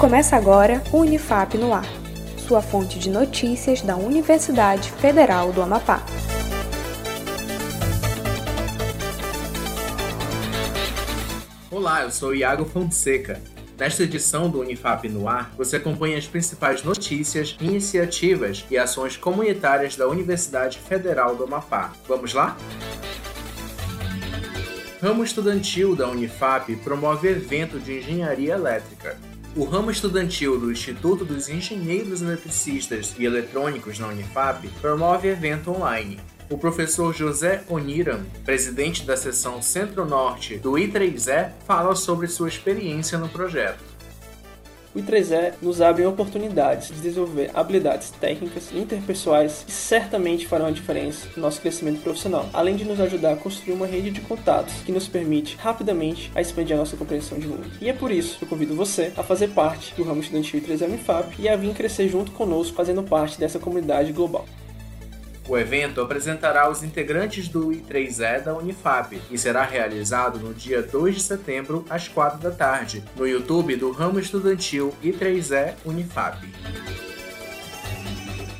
Começa agora o Unifap no Ar, sua fonte de notícias da Universidade Federal do Amapá. Olá, eu sou Iago Fonseca. Nesta edição do Unifap no Ar, você acompanha as principais notícias, iniciativas e ações comunitárias da Universidade Federal do Amapá. Vamos lá? Ramo estudantil da Unifap promove evento de engenharia elétrica. O ramo estudantil do Instituto dos Engenheiros Eletricistas e Eletrônicos na Unifap promove evento online. O professor José Oniram, presidente da seção Centro-Norte do I3E, fala sobre sua experiência no projeto. O I3E nos abre oportunidades de desenvolver habilidades técnicas interpessoais que certamente farão a diferença no nosso crescimento profissional, além de nos ajudar a construir uma rede de contatos que nos permite rapidamente a expandir a nossa compreensão de mundo. E é por isso que eu convido você a fazer parte do ramo estudantil I3E Unifap e a vir crescer junto conosco fazendo parte dessa comunidade global. O evento apresentará os integrantes do I3E da Unifap e será realizado no dia 2 de setembro, às 4 da tarde, no YouTube do ramo estudantil I3E Unifap.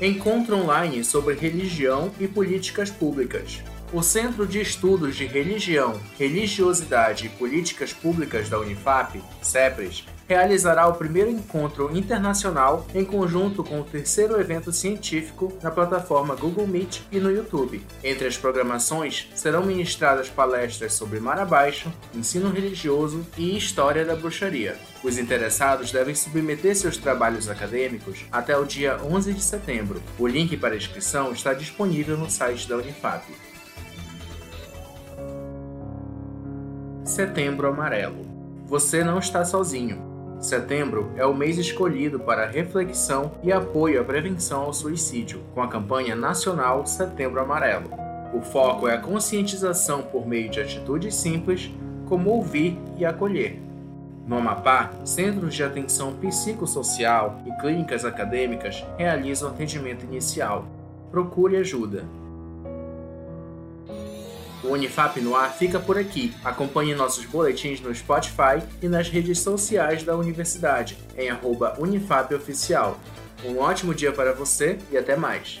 Encontro online sobre religião e políticas públicas. O Centro de Estudos de Religião, Religiosidade e Políticas Públicas da Unifap, CEPRES, realizará o primeiro encontro internacional em conjunto com o terceiro evento científico na plataforma Google Meet e no YouTube. Entre as programações serão ministradas palestras sobre mar abaixo, ensino religioso e história da bruxaria. Os interessados devem submeter seus trabalhos acadêmicos até o dia 11 de setembro. O link para inscrição está disponível no site da Unifap. Setembro Amarelo. Você não está sozinho. Setembro é o mês escolhido para reflexão e apoio à prevenção ao suicídio, com a campanha nacional Setembro Amarelo. O foco é a conscientização por meio de atitudes simples, como ouvir e acolher. No Amapá, centros de atenção psicossocial e clínicas acadêmicas realizam atendimento inicial. Procure ajuda. O Unifap no ar fica por aqui. Acompanhe nossos boletins no Spotify e nas redes sociais da universidade, em @unifapoficial. Um ótimo dia para você e até mais.